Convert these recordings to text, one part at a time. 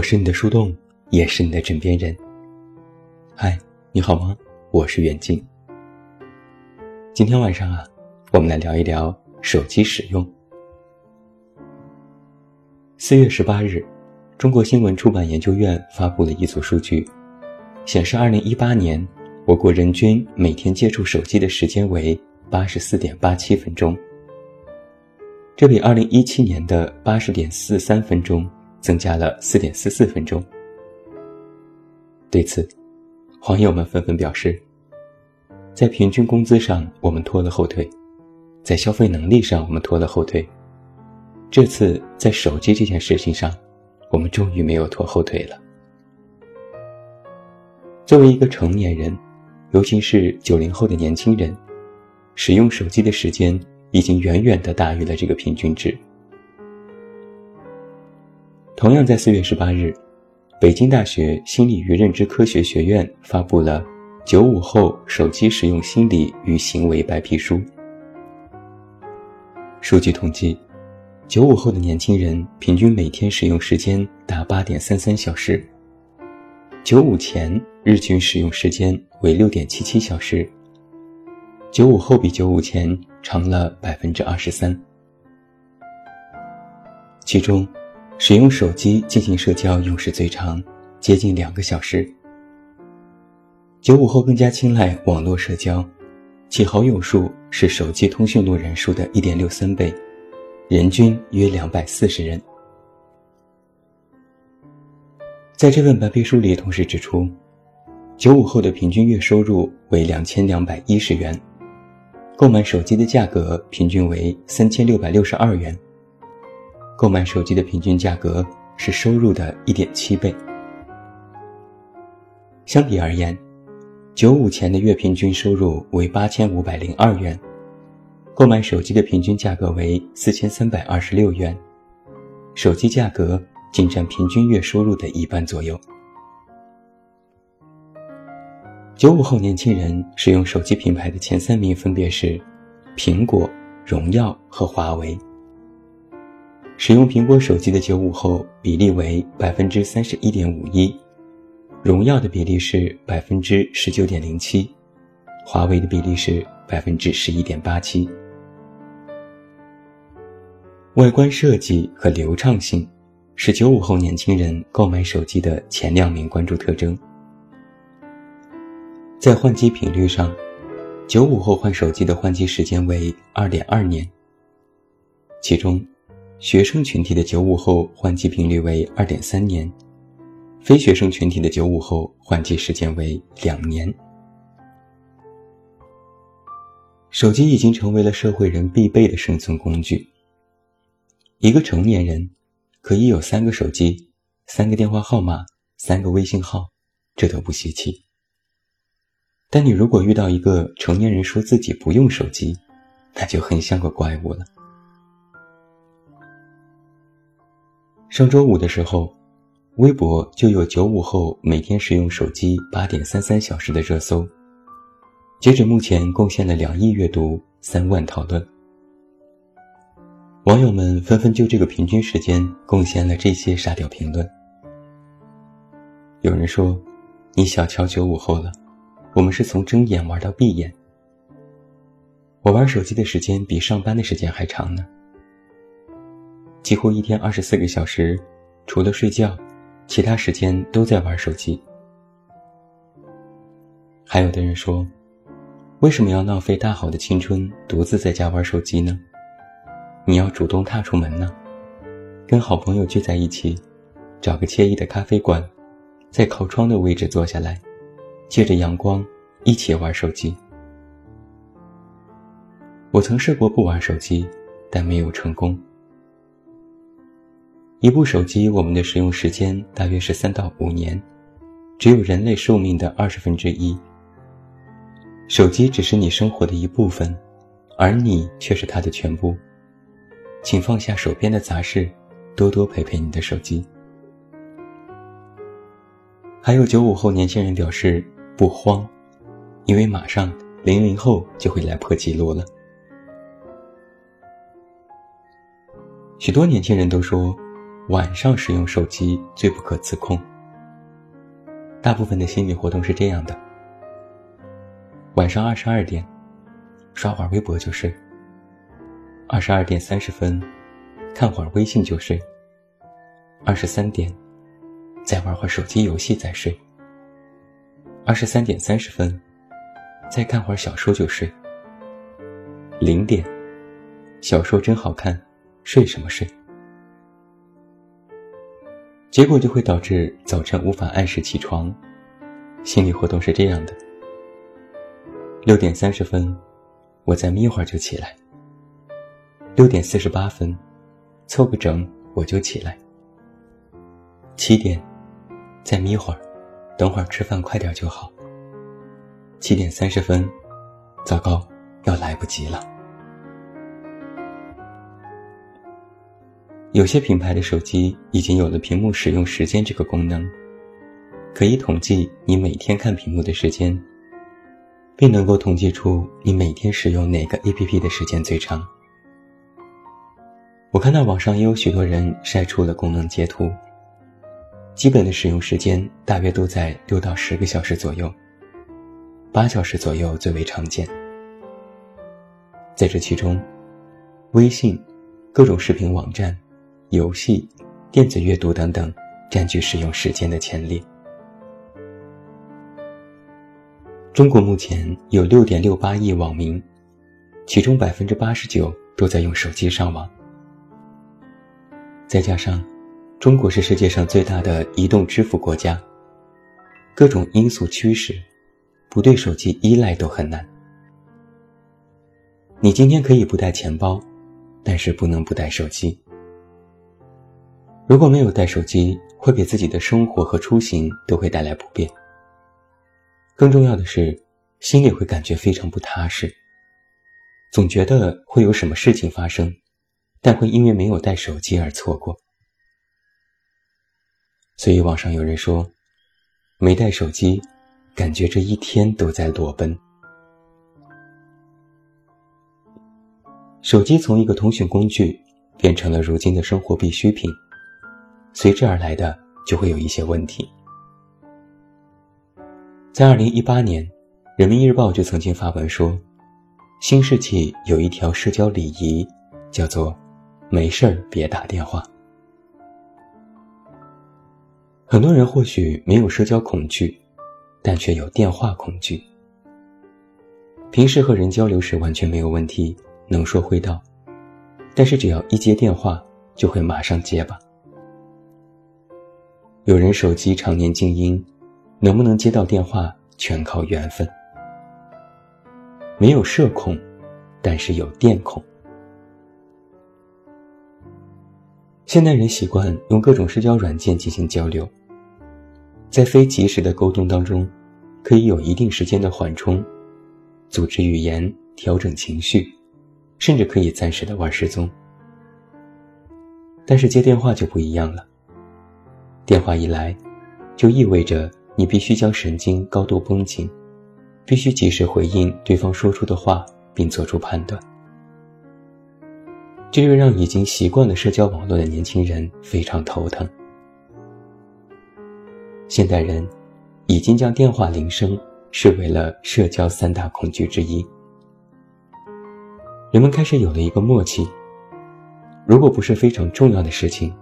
我是你的树洞，也是你的枕边人。嗨，你好吗？我是远近。今天晚上啊，我们来聊一聊手机使用。四月十八日，中国新闻出版研究院发布了一组数据，显示二零一八年我国人均每天接触手机的时间为八十四点八七分钟，这比二零一七年的八十点四三分钟增加了四点四四分钟。对此，网友们纷纷表示，在平均工资上我们拖了后腿，在消费能力上我们拖了后腿。这次在手机这件事情上，我们终于没有拖后腿了。作为一个成年人，尤其是九零后的年轻人，使用手机的时间已经远远的大于了这个平均值。同样在四月十八日，北京大学心理与认知科学学院发布了《九五后手机使用心理与行为白皮书》。数据统计。九五后的年轻人平均每天使用时间达八点三三小时，九五前日均使用时间为六点七七小时。九五后比九五前长了百分之二十三，其中，使用手机进行社交用时最长，接近两个小时。九五后更加青睐网络社交，其好友数是手机通讯录人数的一点六三倍。人均约两百四十人。在这份白皮书里，同时指出，九五后的平均月收入为两千两百一十元，购买手机的价格平均为三千六百六十二元。购买手机的平均价格是收入的一点七倍。相比而言，九五前的月平均收入为八千五百零二元。购买手机的平均价格为四千三百二十六元，手机价格仅占平均月收入的一半左右。九五后年轻人使用手机品牌的前三名分别是苹果、荣耀和华为。使用苹果手机的九五后比例为百分之三十一点五一，荣耀的比例是百分之十九点零七，华为的比例是百分之十一点八七。外观设计和流畅性，是九五后年轻人购买手机的前两名关注特征。在换机频率上，九五后换手机的换机时间为二点二年。其中，学生群体的九五后换机频率为二点三年，非学生群体的九五后换机时间为两年。手机已经成为了社会人必备的生存工具。一个成年人可以有三个手机、三个电话号码、三个微信号，这都不稀奇。但你如果遇到一个成年人说自己不用手机，那就很像个怪物了。上周五的时候，微博就有九五后每天使用手机八点三三小时的热搜，截止目前贡献了两亿阅读、三万讨论。网友们纷纷就这个平均时间贡献了这些沙雕评论。有人说：“你小瞧九五后了，我们是从睁眼玩到闭眼。我玩手机的时间比上班的时间还长呢，几乎一天二十四个小时，除了睡觉，其他时间都在玩手机。”还有的人说：“为什么要浪费大好的青春，独自在家玩手机呢？”你要主动踏出门呢，跟好朋友聚在一起，找个惬意的咖啡馆，在靠窗的位置坐下来，借着阳光一起玩手机。我曾试过不玩手机，但没有成功。一部手机，我们的使用时间大约是三到五年，只有人类寿命的二十分之一。手机只是你生活的一部分，而你却是它的全部。请放下手边的杂事，多多陪陪你的手机。还有九五后年轻人表示不慌，因为马上零零后就会来破纪录了。许多年轻人都说，晚上使用手机最不可自控。大部分的心理活动是这样的：晚上二十二点，刷会儿微博就睡；二十二点三十分，看会儿微信就睡；二十三点，再玩会儿手机游戏再睡；二十三点三十分，再看会儿小说就睡；零点，小说真好看，睡什么睡？结果就会导致早晨无法按时起床，心理活动是这样的：六点三十分，我再眯会儿就起来；六点四十八分，凑个整我就起来；七点，再眯会儿，等会儿吃饭快点就好；七点三十分，糟糕，要来不及了。有些品牌的手机已经有了屏幕使用时间这个功能，可以统计你每天看屏幕的时间，并能够统计出你每天使用哪个 APP 的时间最长。我看到网上也有许多人晒出了功能截图，基本的使用时间大约都在六到十个小时左右，八小时左右最为常见。在这其中，微信、各种视频网站。游戏、电子阅读等等，占据使用时间的前列。中国目前有六点六八亿网民，其中百分之八十九都在用手机上网。再加上，中国是世界上最大的移动支付国家，各种因素驱使，不对手机依赖都很难。你今天可以不带钱包，但是不能不带手机。如果没有带手机，会给自己的生活和出行都会带来不便。更重要的是，心里会感觉非常不踏实，总觉得会有什么事情发生，但会因为没有带手机而错过。所以网上有人说，没带手机，感觉这一天都在裸奔。手机从一个通讯工具，变成了如今的生活必需品。随之而来的就会有一些问题。在二零一八年，《人民日报》就曾经发文说，新世纪有一条社交礼仪，叫做“没事儿别打电话”。很多人或许没有社交恐惧，但却有电话恐惧。平时和人交流时完全没有问题，能说会道，但是只要一接电话，就会马上结巴。有人手机常年静音，能不能接到电话全靠缘分。没有社恐，但是有电恐。现代人习惯用各种社交软件进行交流，在非及时的沟通当中，可以有一定时间的缓冲，组织语言，调整情绪，甚至可以暂时的玩失踪。但是接电话就不一样了。电话一来，就意味着你必须将神经高度绷紧，必须及时回应对方说出的话，并做出判断。这就让已经习惯了社交网络的年轻人非常头疼。现代人已经将电话铃声视为了社交三大恐惧之一。人们开始有了一个默契：如果不是非常重要的事情，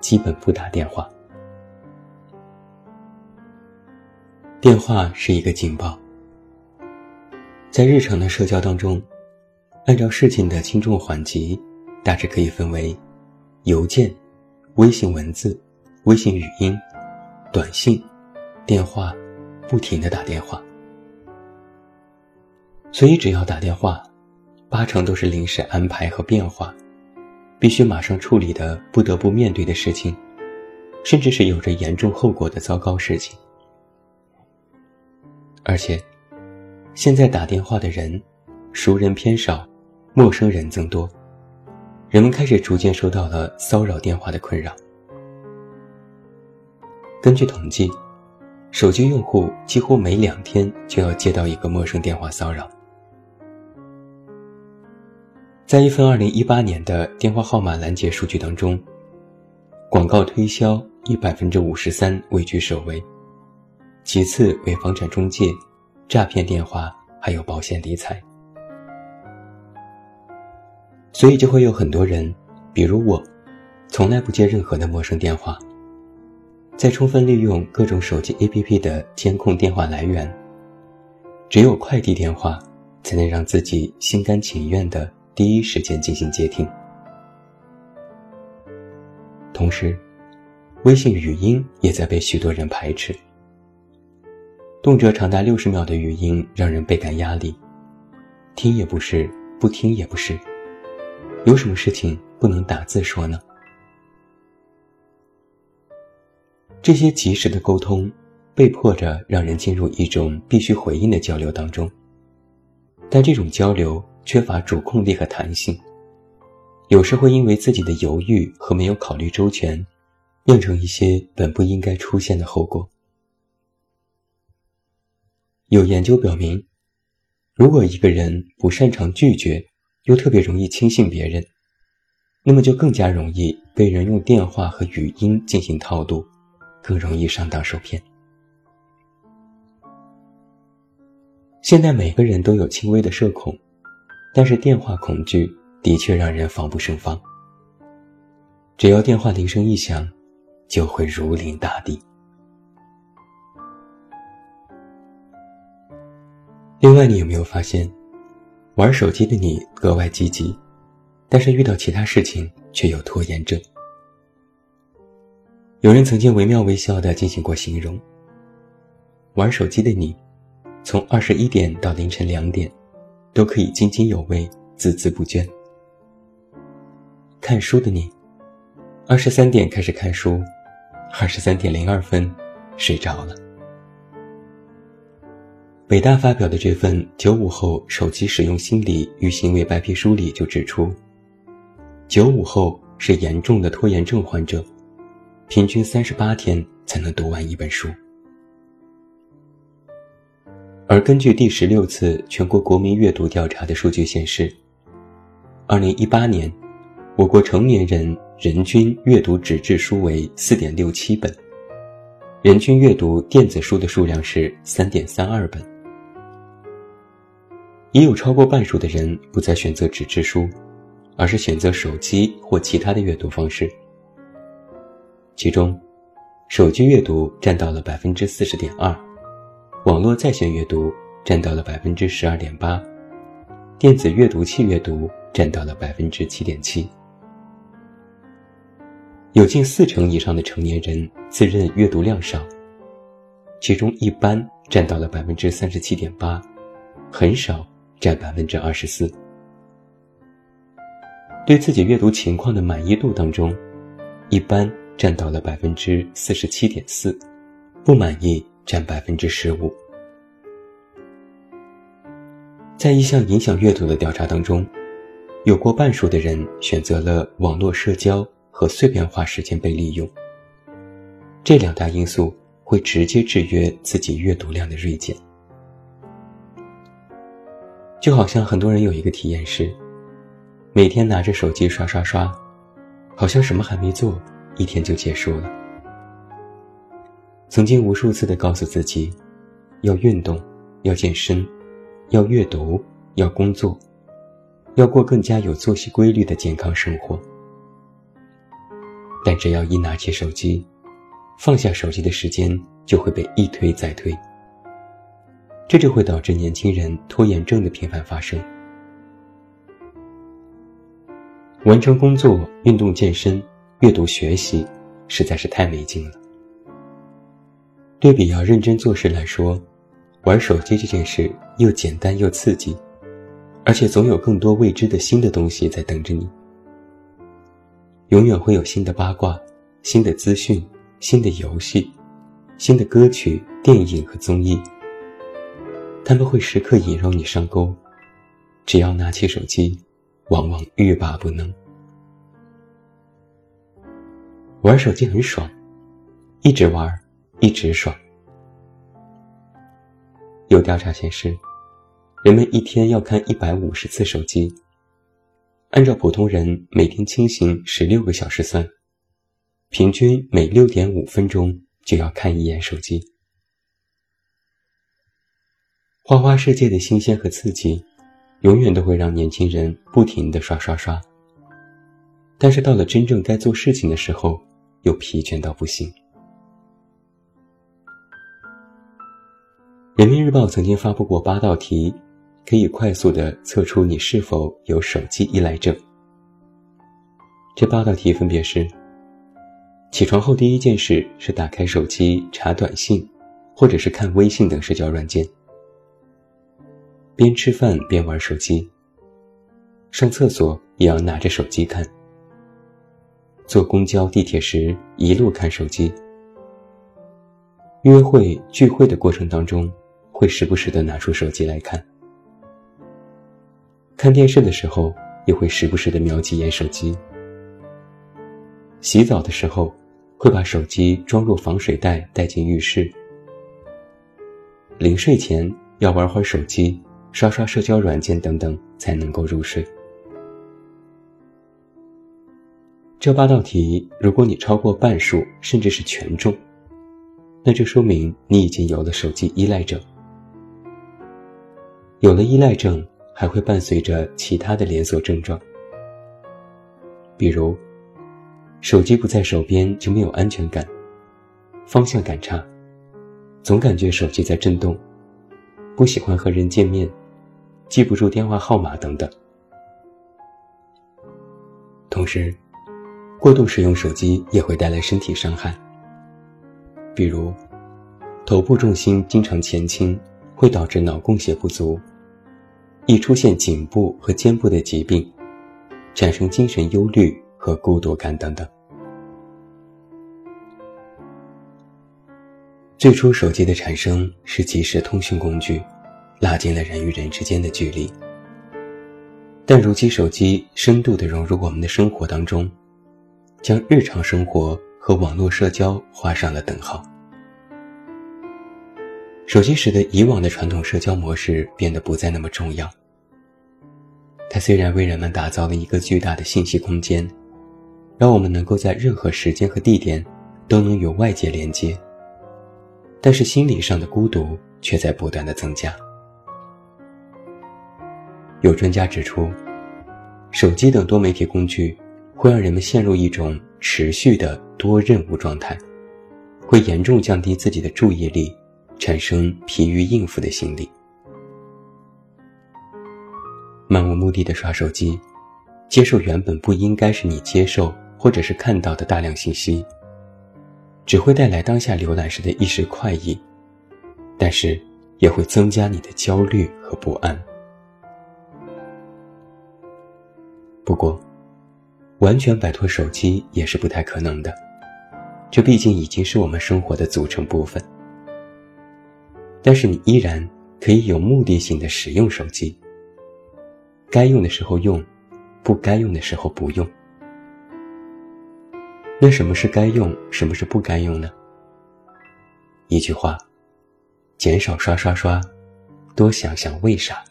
基本不打电话。电话是一个警报。在日常的社交当中，按照事情的轻重缓急，大致可以分为邮件、微信文字、微信语音、短信、电话，不停的打电话。所以只要打电话，八成都是临时安排和变化，必须马上处理的不得不面对的事情，甚至是有着严重后果的糟糕事情。而且，现在打电话的人，熟人偏少，陌生人增多，人们开始逐渐受到了骚扰电话的困扰。根据统计，手机用户几乎每两天就要接到一个陌生电话骚扰。在一份2018年的电话号码拦截数据当中，广告推销以百分之五十三位居首位，其次为房产中介、诈骗电话，还有保险理财。所以就会有很多人，比如我，从来不接任何的陌生电话。在充分利用各种手机 APP 的监控电话来源，只有快递电话才能让自己心甘情愿的第一时间进行接听。同时，微信语音也在被许多人排斥，动辄长达六十秒的语音让人倍感压力，听也不是，不听也不是，有什么事情不能打字说呢？这些及时的沟通，被迫着让人进入一种必须回应的交流当中，但这种交流缺乏主控力和弹性，有时会因为自己的犹豫和没有考虑周全，酿成一些本不应该出现的后果。有研究表明，如果一个人不擅长拒绝，又特别容易轻信别人，那么就更加容易被人用电话和语音进行套路。更容易上当受骗。现在每个人都有轻微的社恐，但是电话恐惧的确让人防不胜防。只要电话铃声一响，就会如临大敌。另外，你有没有发现，玩手机的你格外积极，但是遇到其他事情却有拖延症？有人曾经惟妙惟肖地进行过形容：玩手机的你，从二十一点到凌晨两点，都可以津津有味、孜孜不倦；看书的你，二十三点开始看书，二十三点零二分睡着了。北大发表的这份九五后手机使用心理与行为白皮书里就指出，九五后是严重的拖延症患者。平均三十八天才能读完一本书，而根据第十六次全国国民阅读调查的数据显示，二零一八年，我国成年人人均阅读纸质书为四点六七本，人均阅读电子书的数量是三点三二本，也有超过半数的人不再选择纸质书，而是选择手机或其他的阅读方式。其中，手机阅读占到了百分之四十点二，网络在线阅读占到了百分之十二点八，电子阅读器阅读占到了百分之七点七。有近四成以上的成年人自认阅读量少，其中一般占到了百分之三十七点八，很少占百分之二十四。对自己阅读情况的满意度当中，一般。占到了百分之四十七点四，不满意占百分之十五。在一项影响阅读的调查当中，有过半数的人选择了网络社交和碎片化时间被利用。这两大因素会直接制约自己阅读量的锐减。就好像很多人有一个体验是，每天拿着手机刷刷刷，好像什么还没做。一天就结束了。曾经无数次的告诉自己，要运动，要健身，要阅读，要工作，要过更加有作息规律的健康生活。但只要一拿起手机，放下手机的时间就会被一推再推。这就会导致年轻人拖延症的频繁发生。完成工作、运动、健身。阅读学习实在是太没劲了。对比要认真做事来说，玩手机这件事又简单又刺激，而且总有更多未知的新的东西在等着你。永远会有新的八卦、新的资讯、新的游戏、新的歌曲、电影和综艺，他们会时刻引诱你上钩。只要拿起手机，往往欲罢不能。玩手机很爽，一直玩，一直爽。有调查显示，人们一天要看一百五十次手机。按照普通人每天清醒十六个小时算，平均每六点五分钟就要看一眼手机。花花世界的新鲜和刺激，永远都会让年轻人不停的刷刷刷。但是到了真正该做事情的时候，又疲倦到不行。人民日报曾经发布过八道题，可以快速的测出你是否有手机依赖症。这八道题分别是：起床后第一件事是打开手机查短信，或者是看微信等社交软件；边吃饭边玩手机；上厕所也要拿着手机看；坐公交、地铁时一路看手机；约会、聚会的过程当中。会时不时的拿出手机来看，看电视的时候也会时不时的瞄几眼手机。洗澡的时候会把手机装入防水袋带进浴室。临睡前要玩会儿手机，刷刷社交软件等等才能够入睡。这八道题，如果你超过半数，甚至是全中，那就说明你已经有了手机依赖症。有了依赖症，还会伴随着其他的连锁症状，比如手机不在手边就没有安全感，方向感差，总感觉手机在震动，不喜欢和人见面，记不住电话号码等等。同时，过度使用手机也会带来身体伤害，比如头部重心经常前倾，会导致脑供血不足。易出现颈部和肩部的疾病，产生精神忧虑和孤独感等等。最初，手机的产生是即时通讯工具，拉近了人与人之间的距离。但如今，手机深度的融入我们的生活当中，将日常生活和网络社交画上了等号。手机使得以往的传统社交模式变得不再那么重要。它虽然为人们打造了一个巨大的信息空间，让我们能够在任何时间和地点都能与外界连接，但是心理上的孤独却在不断的增加。有专家指出，手机等多媒体工具会让人们陷入一种持续的多任务状态，会严重降低自己的注意力。产生疲于应付的心理，漫无目的的刷手机，接受原本不应该是你接受或者是看到的大量信息，只会带来当下浏览时的一时快意，但是也会增加你的焦虑和不安。不过，完全摆脱手机也是不太可能的，这毕竟已经是我们生活的组成部分。但是你依然可以有目的性的使用手机，该用的时候用，不该用的时候不用。那什么是该用，什么是不该用呢？一句话，减少刷刷刷，多想想为啥。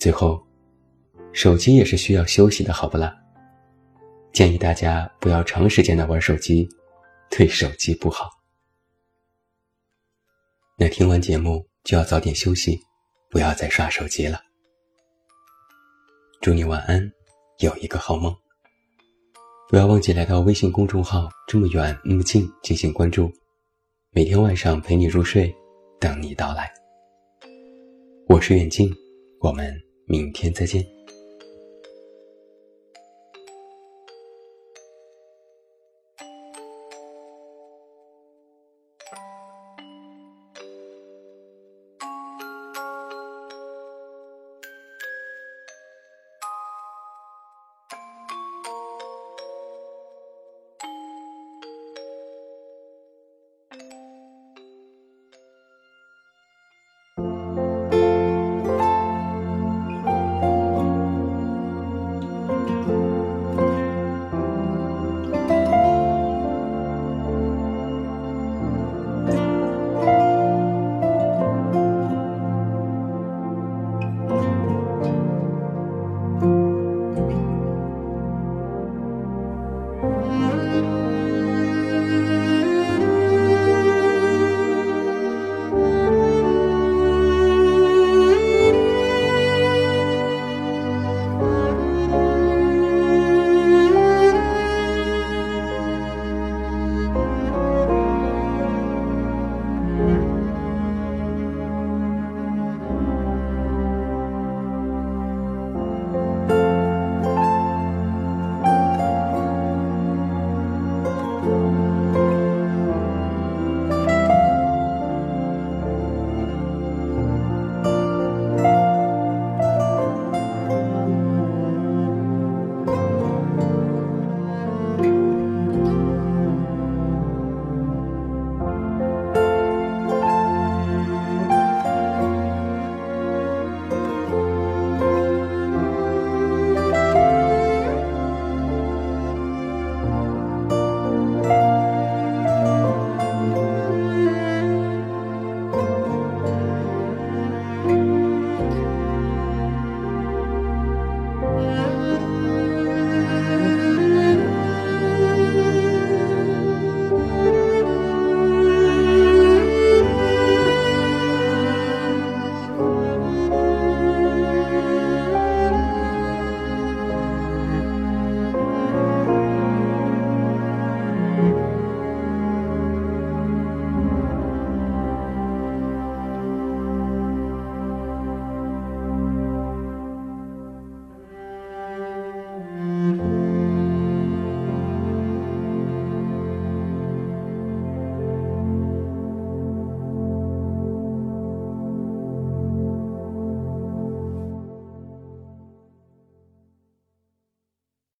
最后，手机也是需要休息的，好不啦？建议大家不要长时间的玩手机，对手机不好。那听完节目就要早点休息，不要再刷手机了。祝你晚安，有一个好梦。不要忘记来到微信公众号“这么远那么近”进行关注，每天晚上陪你入睡，等你到来。我是远近，我们明天再见。